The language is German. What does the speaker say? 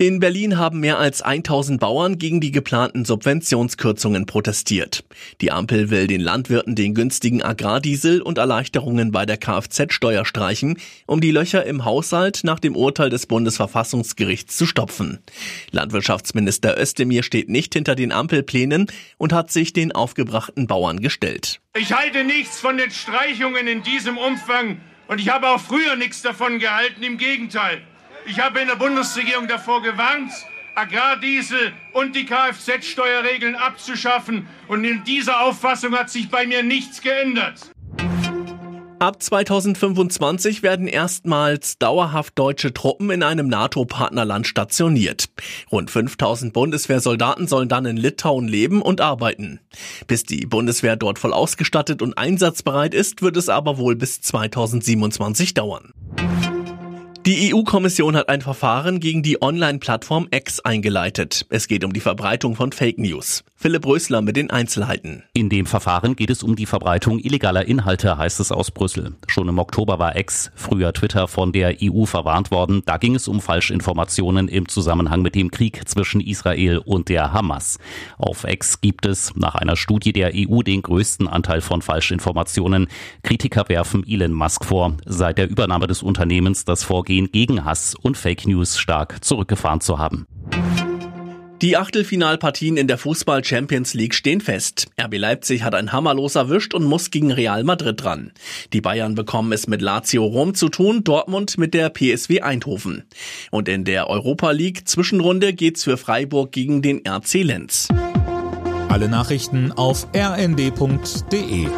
In Berlin haben mehr als 1000 Bauern gegen die geplanten Subventionskürzungen protestiert. Die Ampel will den Landwirten den günstigen Agrardiesel und Erleichterungen bei der Kfz-Steuer streichen, um die Löcher im Haushalt nach dem Urteil des Bundesverfassungsgerichts zu stopfen. Landwirtschaftsminister Özdemir steht nicht hinter den Ampelplänen und hat sich den aufgebrachten Bauern gestellt. Ich halte nichts von den Streichungen in diesem Umfang und ich habe auch früher nichts davon gehalten, im Gegenteil. Ich habe in der Bundesregierung davor gewarnt, Agrardiesel und die Kfz-Steuerregeln abzuschaffen. Und in dieser Auffassung hat sich bei mir nichts geändert. Ab 2025 werden erstmals dauerhaft deutsche Truppen in einem NATO-Partnerland stationiert. Rund 5000 Bundeswehrsoldaten sollen dann in Litauen leben und arbeiten. Bis die Bundeswehr dort voll ausgestattet und einsatzbereit ist, wird es aber wohl bis 2027 dauern. Die EU-Kommission hat ein Verfahren gegen die Online-Plattform X eingeleitet. Es geht um die Verbreitung von Fake News. Philipp Rösler mit den Einzelheiten. In dem Verfahren geht es um die Verbreitung illegaler Inhalte, heißt es aus Brüssel. Schon im Oktober war X, früher Twitter, von der EU verwarnt worden. Da ging es um Falschinformationen im Zusammenhang mit dem Krieg zwischen Israel und der Hamas. Auf X gibt es nach einer Studie der EU den größten Anteil von Falschinformationen. Kritiker werfen Elon Musk vor, seit der Übernahme des Unternehmens das Vorgehen gegen Hass und Fake News stark zurückgefahren zu haben. Die Achtelfinalpartien in der Fußball Champions League stehen fest. RB Leipzig hat ein Hammerlos erwischt und muss gegen Real Madrid ran. Die Bayern bekommen es mit Lazio Rom zu tun, Dortmund mit der PSW Eindhoven. Und in der Europa League Zwischenrunde geht's für Freiburg gegen den RC Lenz. Alle Nachrichten auf rnd.de